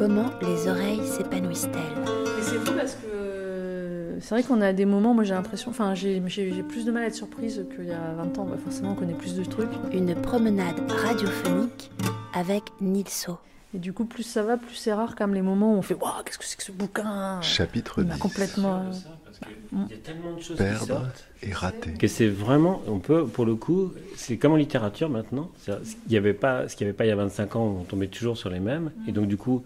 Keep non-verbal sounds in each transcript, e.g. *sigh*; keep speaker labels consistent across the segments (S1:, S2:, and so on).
S1: Comment les oreilles s'épanouissent-elles
S2: Mais c'est fou parce que euh, c'est vrai qu'on a des moments, moi j'ai l'impression, enfin j'ai plus de mal à être surprise qu'il y a 20 ans. Bah, forcément, on connaît plus de trucs.
S1: Une promenade radiophonique avec Nilso.
S2: Et du coup, plus ça va, plus c'est rare comme les moments où on fait Waouh, qu'est-ce que c'est que ce bouquin?
S3: Chapitre
S2: Il m'a
S3: 10.
S2: complètement.
S4: de ça, parce que Il y a tellement de choses qui
S3: Perdre
S4: sortent
S3: et rater.
S4: que c'est vraiment, on peut, pour le coup, c'est comme en littérature maintenant. Ce qu'il n'y avait pas, ce qu'il y avait pas il y a 25 ans, on tombait toujours sur les mêmes. Et donc du coup,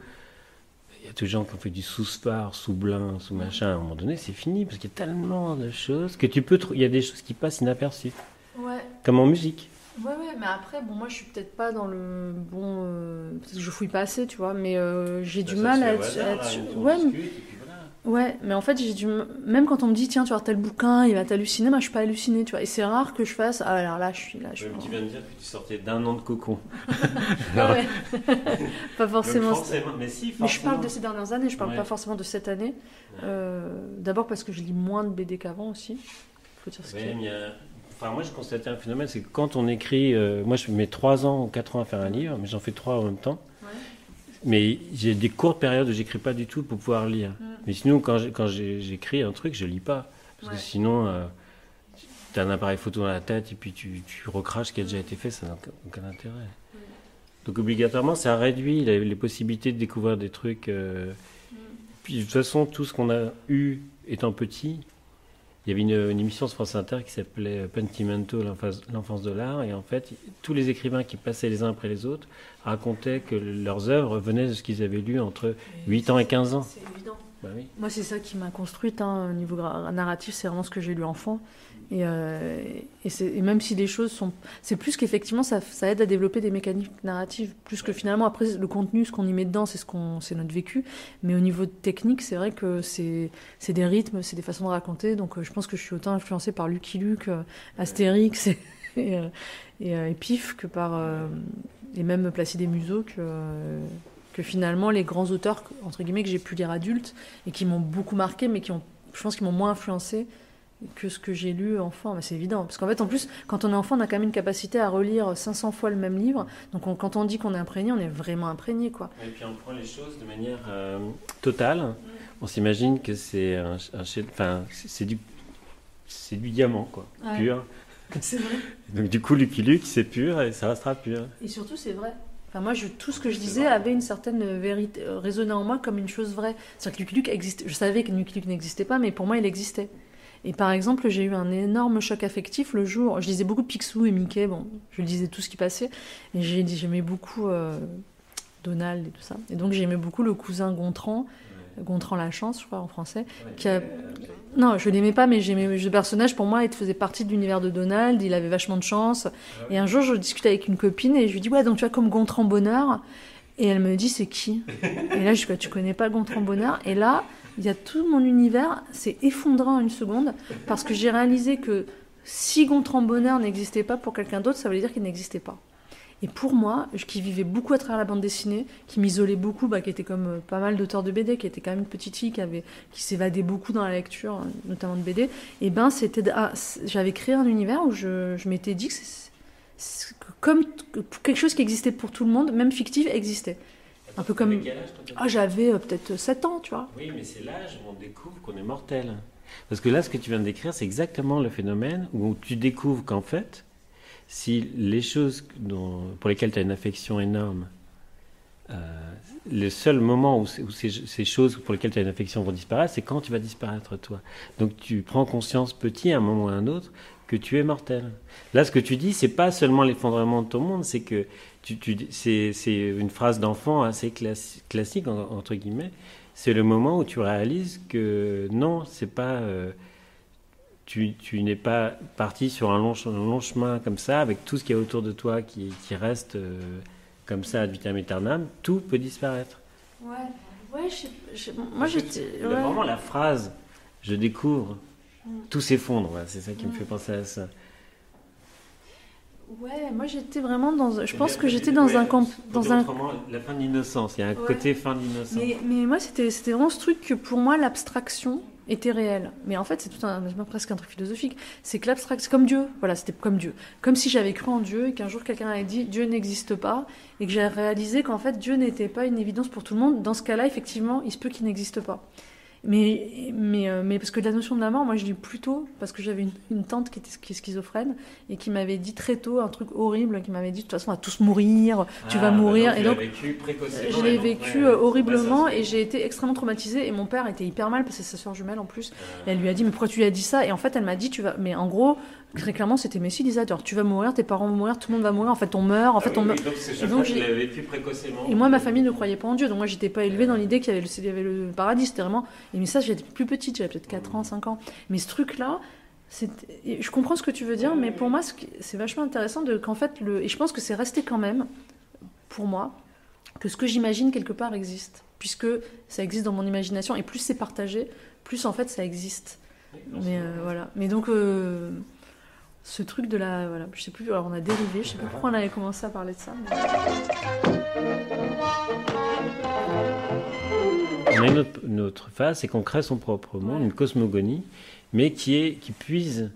S4: il y a tous les gens qui ont fait du sous-spar, sous-blin, sous-machin. À un moment donné, c'est fini parce qu'il y a tellement de choses que tu peux. trou- Il y a des choses qui passent inaperçues,
S2: Ouais,
S4: comme en musique.
S2: ouais, ouais, mais après, bon, moi je suis peut-être pas dans le bon. euh, Peut-être que je fouille pas assez, tu vois, mais euh, j'ai du mal à être. à être- ouais, mais- Ouais, mais en fait, j'ai du même quand on me dit tiens, tu vas tel bouquin, il va t'halluciner, moi je suis pas hallucinée, tu vois. Et c'est rare que je fasse ah alors là, je suis là, je suis.
S4: Tu viens de dire que tu sortais d'un an de cocon. *laughs*
S2: Ah ouais. *laughs* pas forcément.
S4: Donc, forcément, mais si,
S2: Mais je parle de
S4: forcément.
S2: ces dernières années, je parle
S4: Ouais.
S2: pas forcément de cette année. Euh, D'abord parce que je lis moins de BD qu'avant aussi. Faut dire ce
S4: Ouais, a- Enfin, moi, je constatais un phénomène, c'est que quand on écrit, euh, moi, je mets 3 ans ou 4 ans à faire un livre, mais j'en fais 3 en même temps.
S2: Ouais.
S4: Mais j'ai des courtes périodes où j'écris pas du tout pour pouvoir lire.
S2: Mm.
S4: Mais sinon, quand j'écris un truc, je lis pas. Parce
S2: Ouais.
S4: que sinon, tu as un appareil photo dans la tête et puis tu, tu recraches ce qui a déjà été fait, ça n'a aucun- intérêt. Donc, obligatoirement, ça réduit les, les possibilités de découvrir des trucs. euh,
S2: Mm.
S4: Puis, de toute façon, tout ce qu'on a eu étant petit, il y avait une, émission sur France Inter qui s'appelait Pentimento, l'enfance de l'art, et en fait, tous les écrivains qui passaient les uns après les autres racontaient que leurs œuvres venaient de ce qu'ils avaient lu entre 8 ans et 15 ans. Bah oui.
S2: Moi, c'est ça qui m'a construite hein, au niveau narratif, c'est vraiment ce que j'ai lu enfant. Et, euh, et, même si les choses sont. C'est plus qu'effectivement, ça, ça aide à développer des mécaniques narratives, plus que finalement, après, le contenu, ce qu'on y met dedans, c'est ce qu'on, c'est notre vécu. Mais au niveau technique, c'est vrai que c'est, c'est des rythmes, c'est des façons de raconter. Donc, euh, je pense que je suis autant influencée par Lucky Luke, euh, Astérix et, et, et, Pif que par. et même Placide et Museau que. Que finalement les grands auteurs entre guillemets que j'ai pu lire adultes et qui m'ont beaucoup marqué, mais qui ont, je pense, qui m'ont moins influencé que ce que j'ai lu enfant. Mais c'est évident, parce qu'en fait, en plus, quand on est enfant, on a quand même une capacité à relire 500 fois le même livre. Donc, on- quand on dit qu'on est imprégné, on est vraiment imprégné, quoi.
S4: Et puis on prend les choses de manière euh, totale. On s'imagine que c'est un, un c'est du, du diamant, quoi,
S2: Ouais.
S4: pur.
S2: C'est vrai.
S4: Donc du coup, Lucky Luke, c'est pur et ça restera pur.
S2: Et surtout, c'est vrai. Enfin, moi, je, tout ce que je disais avait une certaine vérité, euh, résonnait en moi comme une chose vraie. C'est-à-dire que Lucky Luke existait. Je savais que Lucky Luke n'existait pas, mais pour moi, il existait. Et par exemple, j'ai eu un énorme choc affectif le jour. Je lisais beaucoup Picsou et Mickey. Bon, je lisais tout ce qui passait. Et j'aimais beaucoup euh, Donald et tout ça. Et donc, j'aimais beaucoup le cousin Gontran. Gontran la chance, je crois, en français. Qui a- Non, je l'aimais pas, mais j'aimais le personnage. Pour moi, il faisait partie de l'univers de Donald. Il avait vachement de chance. Et un jour, je discutais avec une copine et je lui dis Ouais, donc tu vois, comme Gontran Bonheur? Et elle me dit C'est qui? Et là, je dis Quoi, Tu connais pas Gontran Bonheur? Et là, il y a tout mon univers s'est effondré en une seconde parce que j'ai réalisé que si Gontran Bonheur n'existait pas pour quelqu'un d'autre, ça voulait dire qu'il n'existait pas. Et pour moi, je- qui vivais beaucoup à travers la bande dessinée, qui m'isolait beaucoup, bah, qui était comme euh, pas mal d'auteurs de BD, qui était quand même une petite fille qui avait, qui s'évadait beaucoup dans la lecture, euh, notamment de BD. Et ben, c'était, ah, j'avais créé un univers où je, je m'étais dit que, c'est- c'est- que comme que quelque chose qui existait pour tout le monde, même fictif, existait. Un peu comme, ah, j'avais euh, peut-être 7 ans, tu vois.
S4: Oui, mais c'est l'âge où on découvre qu'on est mortel. Parce que là, ce que tu viens de décrire, c'est exactement le phénomène où tu découvres qu'en fait, si les choses pour lesquelles tu as une affection énorme, euh, le seul moment où, ces, choses pour lesquelles tu as une affection vont disparaître, c'est quand tu vas disparaître toi. Donc tu prends conscience petit à un moment ou à un autre que tu es mortel. Là, ce que tu dis, c'est pas seulement l'effondrement de ton monde, c'est que c'est, une phrase d'enfant assez classi- classique en- entre guillemets. C'est le moment où tu réalises que non, c'est pas. euh, tu, tu n'es pas parti sur un long, ch- un long chemin comme ça, avec tout ce qu'il y a autour de toi qui, qui reste euh, comme ça ad vitam aeternam, tout peut disparaître.
S2: Ouais, ouais, je, je- moi j'étais. ouais.
S4: Vraiment la phrase, je découvre,
S2: Mm.
S4: tout s'effondre, c'est ça qui me
S2: Mm.
S4: fait penser à ça.
S2: Ouais, moi j'étais vraiment dans. Je pense que j'étais dans un camp, dans un.
S4: Autrement, la fin de l'innocence, il y a un
S2: Ouais.
S4: côté fin de l'innocence.
S2: Mais, mais moi c'était c'était vraiment ce truc que pour moi l'abstraction, était réel. Mais en fait, c'est tout un, presque un truc philosophique. C'est que l'abstract, c'est comme Dieu. Voilà, c'était comme Dieu. Comme si j'avais cru en Dieu et qu'un jour quelqu'un avait dit Dieu n'existe pas et que j'ai réalisé qu'en fait Dieu n'était pas une évidence pour tout le monde. Dans ce cas-là, effectivement, il se peut qu'il n'existe pas. Mais, mais, euh, mais parce que la notion de la mort, moi je dis plutôt, parce que j'avais une, tante qui était qui est schizophrène et qui m'avait dit très tôt un truc horrible, qui m'avait dit de toute façon on va tous mourir, tu vas ah, mourir.
S4: Bah
S2: et donc
S4: vécu
S2: je l'ai vécu euh, horriblement et j'ai été extrêmement traumatisée et mon père était hyper mal parce que c'est sa soeur jumelle en plus. Et elle lui a dit mais pourquoi tu lui as dit ça? Et en fait elle m'a dit tu vas, mais en gros très clairement, c'était Messi disait tu vas mourir, tes parents vont mourir, tout le monde va mourir. En fait, on meurt. En fait,
S4: ah
S2: on meurt.
S4: Et donc, j'ai vécu précocement.
S2: Et moi, ma famille ne croyait pas en Dieu, donc moi, j'étais pas élevée dans l'idée qu'il y, y, avait le paradis. C'était vraiment. Et mais ça, j'étais plus petite, j'avais peut-être 4 ans, 5 ans. Mais ce truc-là, je comprends ce que tu veux dire, mais pour moi, c'est vachement intéressant de qu'en fait, le... et je pense que c'est resté quand même, pour moi, que ce que j'imagine quelque part existe, puisque ça existe dans mon imagination, et plus c'est partagé, plus en fait ça existe. Mais euh, voilà. Mais donc. Euh, ce truc de la. Voilà, je sais plus, alors on a dérivé, je sais pas pourquoi on avait commencé à parler de ça.
S4: On a une autre, phase, c'est qu'on crée son propre monde, une cosmogonie, mais qui, est, qui puise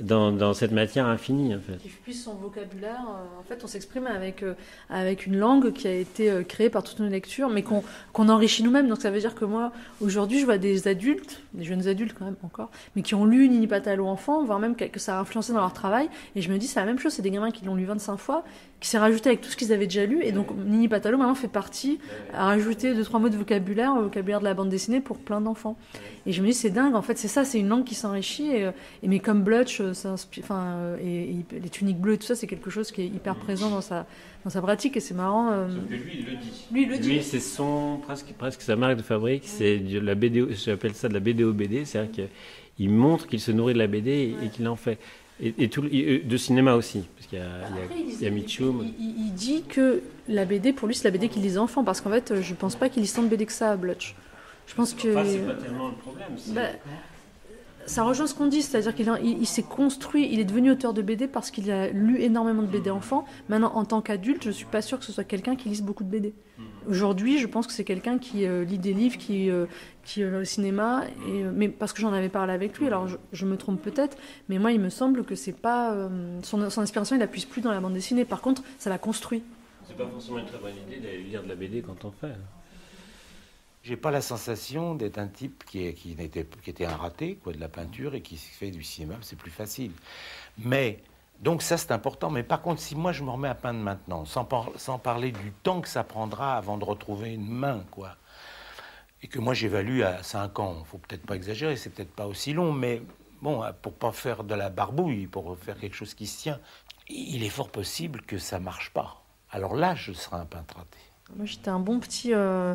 S4: dans, cette matière infinie, en fait.
S2: Qui puisse son vocabulaire. Euh, en fait, on s'exprime avec, euh, avec une langue qui a été euh, créée par toutes nos lectures, mais qu'on enrichit nous-mêmes. Donc ça veut dire que moi, aujourd'hui, je vois des adultes, des jeunes adultes quand même encore, mais qui ont lu Nini Patalo enfant, voire même que, ça a influencé dans leur travail. Et je me dis, c'est la même chose, c'est des gamins qui l'ont lu 25 fois, qui s'est rajouté avec tout ce qu'ils avaient déjà lu. Et donc Nini Patalo maintenant fait partie, à rajouter deux, trois mots de vocabulaire au vocabulaire de la bande dessinée pour plein d'enfants. Et je me dis, c'est dingue, en fait, c'est ça, c'est une langue qui s'enrichit. Et, mais comme Blutch, enfin, euh, et, les tuniques bleues et tout ça, c'est quelque chose qui est hyper présent dans sa, dans sa pratique et c'est marrant.
S4: Euh, lui, il le dit.
S2: Lui, il le dit.
S4: Lui, c'est son, presque, presque sa marque de fabrique, c'est la BD, j'appelle ça de la BD au BD, c'est-à-dire qu'il montre qu'il se nourrit de la BD et, qu'il en fait. Et, tout, euh, de cinéma aussi, parce qu'il y a, il y a, Mitchum.
S2: Il, dit que la BD, pour lui, c'est la BD qu'il lit enfant, parce qu'en fait, je pense pas qu'il lit tant de BD que ça à Blutch. Je pense que.
S4: Enfin, c'est pas tellement le problème. Bah,
S2: ça rejoint ce qu'on dit, c'est-à-dire qu'il il, s'est construit, il est devenu auteur de BD parce qu'il a lu énormément de BD enfant. Maintenant, en tant qu'adulte, je ne suis pas sûre que ce soit quelqu'un qui lise beaucoup de BD. Aujourd'hui, je pense que c'est quelqu'un qui euh, lit des livres, qui, euh, qui va au cinéma, et, euh, mais parce que j'en avais parlé avec lui, alors je, me trompe peut-être, mais moi, il me semble que c'est pas. Son, son, inspiration, il n'appuie plus dans la bande dessinée. Par contre, ça l'a construit.
S4: C'est pas forcément une très bonne idée d'aller lire de la BD quand on fait.
S3: J'ai pas la sensation d'être un type qui, qui, était, qui était un raté quoi, de la peinture et qui fait du cinéma, c'est plus facile. Mais, donc ça c'est important. Mais par contre, si moi je me remets à peindre maintenant, sans, sans parler du temps que ça prendra avant de retrouver une main, quoi, et que moi j'évalue à 5 ans, faut peut-être pas exagérer, c'est peut-être pas aussi long, mais bon, pour pas faire de la barbouille, pour faire quelque chose qui se tient, il est fort possible que ça marche pas. Alors là, je serai un peintre raté.
S2: Moi, j'étais un bon petit. Euh,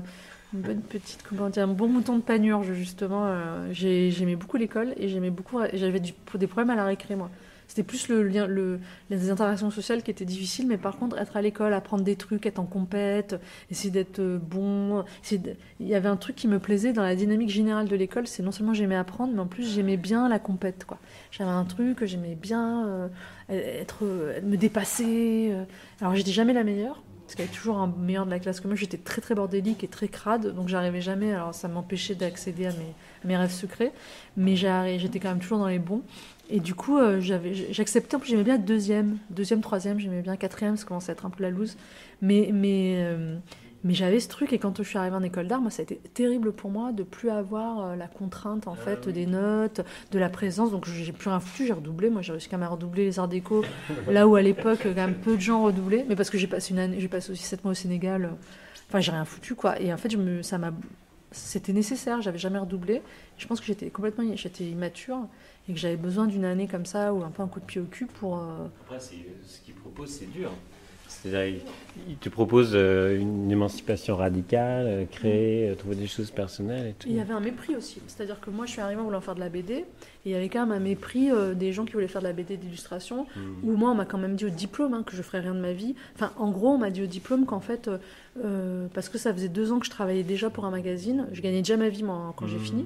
S2: une bonne petite, comment dire, un bon mouton de panurge, justement. Euh, j'aimais beaucoup l'école et j'aimais beaucoup. J'avais des problèmes à la récré, moi. C'était plus les interactions sociales qui étaient difficiles, mais par contre, être à l'école, apprendre des trucs, être en compète, essayer d'être euh, bon. Il y avait un truc qui me plaisait dans la dynamique générale de l'école, c'est non seulement j'aimais apprendre, mais en plus j'aimais bien la compète. Quoi. J'avais un truc, j'aimais bien euh, être, me dépasser. Alors j'étais jamais la meilleure, parce qu'il y avait toujours un meilleur de la classe que moi. J'étais très très bordélique et très crade, donc j'arrivais jamais. Alors ça m'empêchait d'accéder à mes, rêves secrets, mais j'étais quand même toujours dans les bons. Et du coup, euh, j'acceptais. En plus, j'aimais bien deuxième, deuxième, troisième. J'aimais bien quatrième. Ça commençait à être un peu la loose. Mais mais euh, mais j'avais ce truc et quand je suis arrivée en école d'art, moi, ça a été terrible pour moi de plus avoir euh, la contrainte en fait des notes, de la présence. Donc j'ai plus rien foutu, j'ai redoublé. Moi, j'ai réussi quand même à redoubler les arts déco, *laughs* là où à l'époque quand même peu de gens redoublaient. Mais parce que j'ai passé une année, j'ai passé aussi sept mois au Sénégal. Enfin, j'ai rien foutu quoi. Et en fait, je me, ça m'a, c'était nécessaire. J'avais jamais redoublé. Je pense que j'étais complètement, j'étais immature et que j'avais besoin d'une année comme ça ou un peu un coup de pied au cul pour. Euh,
S4: Après, ce qu'il propose, c'est dur. C'est-à-dire, il te propose euh, une émancipation radicale, euh, créer, euh, trouver des choses personnelles et tout.
S2: Il y avait un mépris aussi. C'est-à-dire que moi, je suis arrivée en voulant faire de la BD, et il y avait quand même un mépris des gens qui voulaient faire de la BD d'illustration, mmh. où moi, on m'a quand même dit au diplôme hein, que je ferais rien de ma vie. Enfin, en gros, on m'a dit au diplôme qu'en fait, parce que ça faisait deux ans que je travaillais déjà pour un magazine, je gagnais déjà ma vie moi, quand j'ai mmh. fini.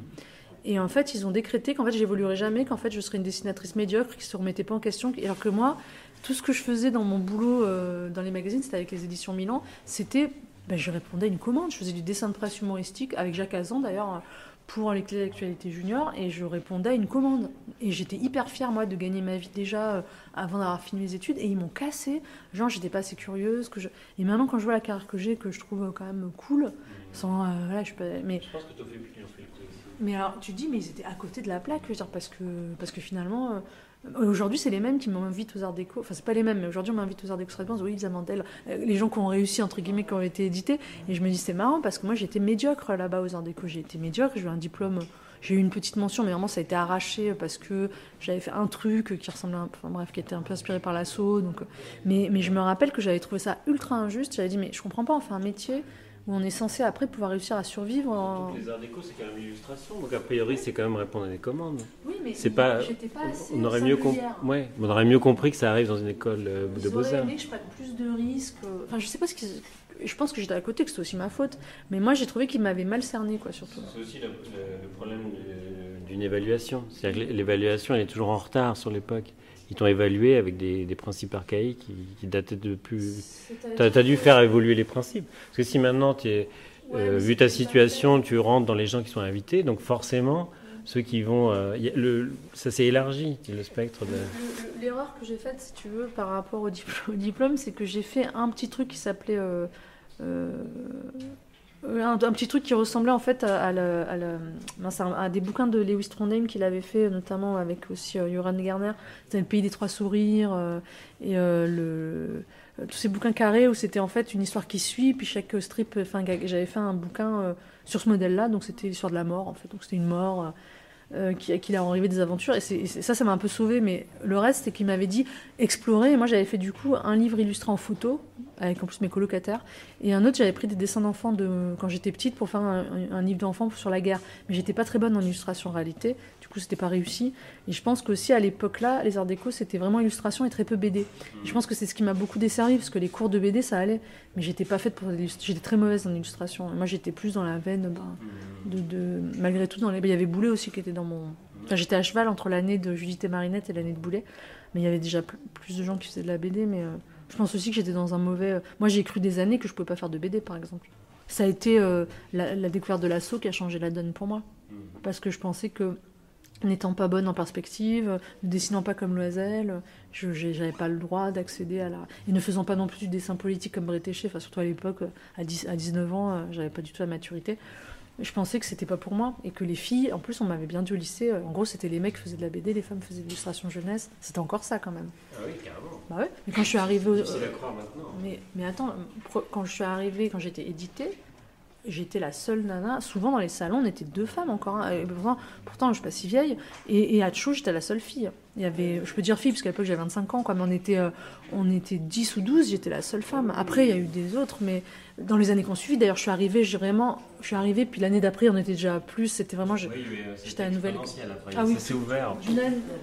S2: Et en fait, ils ont décrété qu'en fait, j'évoluerais jamais, qu'en fait, je serais une dessinatrice médiocre qui se remettait pas en question. Alors que moi, tout ce que je faisais dans mon boulot euh, dans les magazines, c'était avec les éditions Milan, c'était, ben, je répondais à une commande, je faisais du dessin de presse humoristique avec Jacques Azan d'ailleurs pour les clés d'actualité junior et je répondais à une commande. Et j'étais hyper fière, moi, de gagner ma vie déjà euh, avant d'avoir fini mes études. Et ils m'ont cassé. Genre, j'étais pas assez curieuse. Et maintenant, quand je vois la carrière que j'ai, que je trouve quand même cool, sans. euh, voilà, je, peux- mais,
S4: Je pense que tu fais plus.
S2: Mais alors, tu dis, mais ils étaient à côté de la plaque, je veux dire, parce que, parce que finalement. euh, Aujourd'hui, c'est les mêmes qui m'invitent aux Arts Déco. Enfin, c'est pas les mêmes, mais aujourd'hui, on m'invite aux Arts Déco Strasbourg. Oui, Lisa Mandel, euh, les gens qui ont réussi, entre guillemets, qui ont été édités. Et je me dis, c'est marrant parce que moi, j'étais médiocre là-bas aux Arts Déco. J'ai été médiocre, j'ai eu un diplôme. J'ai eu une petite mention, mais vraiment, ça a été arraché parce que j'avais fait un truc qui ressemblait enfin, bref, qui était un peu inspiré par l'assaut. Donc, mais, mais je me rappelle que j'avais trouvé ça ultra injuste. J'avais dit, mais je comprends pas, on fait un métier où on est censé après pouvoir réussir à survivre. En...
S4: Donc les arts déco, c'est quand même l'illustration. Donc a priori, c'est quand même répondre à des commandes.
S2: Oui, mais
S4: C'est pas-
S2: pas assez
S4: On aurait, mieux com-
S2: singulière.
S4: ouais, on aurait mieux compris que ça arrive dans une école euh, de
S2: aimé que je prenne plus de risques. euh, Enfin, je sais pas ce qu'ils. Je pense que j'étais à côté, que c'était aussi ma faute. Mais moi, j'ai trouvé qu'ils m'avaient mal cerné, quoi, surtout.
S4: C'est aussi le, le- le problème d'une évaluation. C'est-à-dire que l'évaluation, elle est toujours en retard sur l'époque. Ils t'ont évalué avec des, des principes archaïques qui, qui dataient de plus. Tu as, dû faire évoluer les principes. Parce que si maintenant, tu es,
S2: Ouais,
S4: euh, vu ta situation, tu rentres dans les gens qui sont invités, donc forcément, ceux qui vont. euh, y a- le, ça s'est élargi, le spectre de.
S2: Le- le- L'erreur que j'ai faite, si tu veux, par rapport au, dipl- au diplôme, c'est que j'ai fait un petit truc qui s'appelait. euh, un, un petit truc qui ressemblait en fait à, à des bouquins de Lewis Trondheim qu'il avait fait, notamment avec aussi euh, Joran Garner. C'était Le Pays des Trois Sourires euh, et euh, le, euh, tous ces bouquins carrés où c'était en fait une histoire qui suit, puis chaque strip. Enfin, j'avais fait un bouquin euh, sur ce modèle-là, donc c'était l'histoire de la mort en fait. Donc c'était une mort. Euh, qui, qui leur arrivé des aventures. Et, ça, ça m'a un peu sauvé. Mais le reste, c'est qu'il m'avait dit explorer. Et moi, j'avais fait du coup un livre illustré en photo, avec en plus mes colocataires. Et un autre, j'avais pris des dessins d'enfants de, quand j'étais petite pour faire un, livre d'enfants sur la guerre. Mais j'étais pas très bonne en illustration en réalité. Du coup, c'était pas réussi. Et je pense qu'aussi à l'époque-là, les arts déco, c'était vraiment illustration et très peu BD. Je pense que c'est ce qui m'a beaucoup desservi, parce que les cours de BD, ça allait. Mais j'étais pas faite pour. J'étais très mauvaise en illustration. Moi, j'étais plus dans la veine, de, de- malgré tout, dans les... il y avait Boulet aussi qui était dans mon. Enfin, j'étais à cheval entre l'année de Judith et Marinette et l'année de Boulet. Mais il y avait déjà pl- plus de gens qui faisaient de la BD. Mais euh, je pense aussi que j'étais dans un mauvais. euh, Moi, j'ai cru des années que je pouvais pas faire de BD, par exemple. Ça a été euh, la, la découverte de l'assaut qui a changé la donne pour moi. Parce que je pensais que, n'étant pas bonne en perspective, ne dessinant pas comme Loisel, je j'avais pas le droit d'accéder à la. Et ne faisant pas non plus du dessin politique comme Bretéché, enfin, surtout à l'époque, à, 10 à 19 ans, euh, j'avais pas du tout la maturité. Je pensais que c'était pas pour moi et que les filles, en plus, on m'avait bien dit au lycée, euh, en gros, c'était les mecs qui faisaient de la BD, les femmes faisaient de l'illustration jeunesse. C'était encore ça quand même.
S4: Ah oui, carrément.
S2: Bah ouais. Mais quand je suis arrivée au.
S4: Difficile à croire maintenant.
S2: Mais, mais attends, quand je suis arrivée, quand j'étais éditée, j'étais la seule nana. Souvent dans les salons, on était deux femmes encore. hein. Pourtant, pourtant, je suis pas si vieille. Et, et à Tchou, j'étais la seule fille. Il y avait, je peux dire fille, parce qu'à l'époque j'avais 25 ans, quoi, mais on était, euh, on était 10 ou 12, j'étais la seule femme. Après, il y a eu des autres, mais dans les années qui ont suivi, d'ailleurs, je suis arrivée, j'ai vraiment, je suis arrivée, puis l'année d'après, on était déjà plus. C'était vraiment.
S4: Oui, oui, euh,
S2: J'étais à Nouvelle-
S4: après.
S2: Ah oui.
S4: Ça s'est ouvert.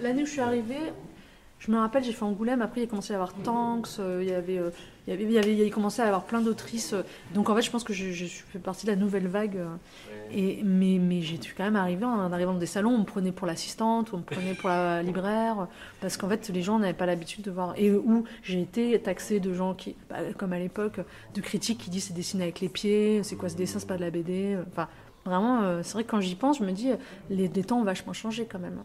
S2: L'année où je suis arrivée, je me rappelle, j'ai fait Angoulême. Après, il a commencé à y avoir Tanks. euh, il y avait, euh, il y avait, il y avait, il y a commencé à y avoir plein d'autrices. euh, donc en fait, je pense que je, je suis fait partie de la nouvelle vague. et mais, mais j'ai dû quand même arriver en arrivant dans des salons, on me prenait pour l'assistante, on me prenait pour la *laughs* libraire, parce qu'en fait, les gens n'avaient pas l'habitude de voir. Et où j'ai été taxée de gens qui, bah, comme à l'époque, de critiques qui disent c'est dessiné avec les pieds, c'est quoi ce dessin, c'est pas de la BD. Enfin, vraiment, c'est vrai que quand j'y pense, je me dis, les, les temps ont vachement changé quand même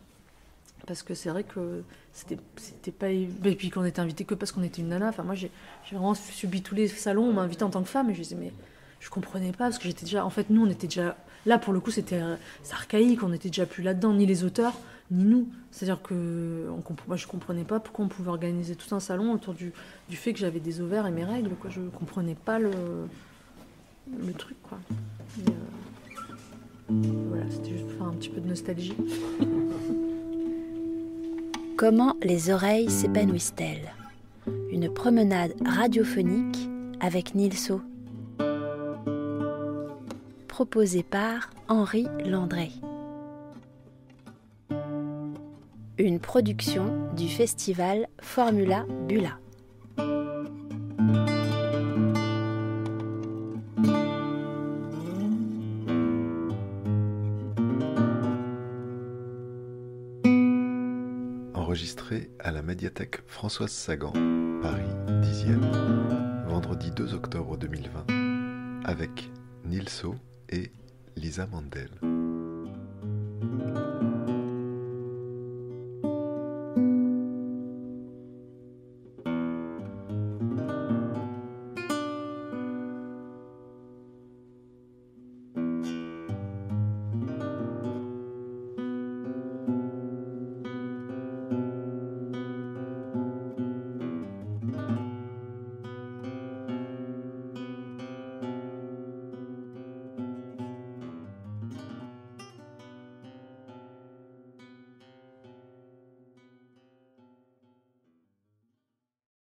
S2: parce que c'est vrai que c'était pas et puis qu'on était invité que parce qu'on était une nana. Enfin moi j'ai vraiment subi tous les salons. On m'a invité en tant que femme et je disais mais je comprenais pas parce que j'étais déjà en fait nous on était déjà là pour le coup c'était euh, archaïque. On était déjà plus là dedans ni les auteurs ni nous. C'est à dire que moi je comprenais pas pourquoi on pouvait organiser tout un salon autour du, du fait que j'avais des ovaires et mes règles quoi. Je comprenais pas le le truc quoi. Euh, voilà c'était juste pour faire un petit peu de nostalgie *laughs*
S1: Comment les oreilles s'épanouissent-elles? Une promenade radiophonique avec Nilso. Proposée par Henri Landré. Une production du festival Formula Bula.
S5: À la médiathèque Françoise Sagan, Paris 10e, vendredi 2 octobre 2020, avec Nilso et Lisa Mandel.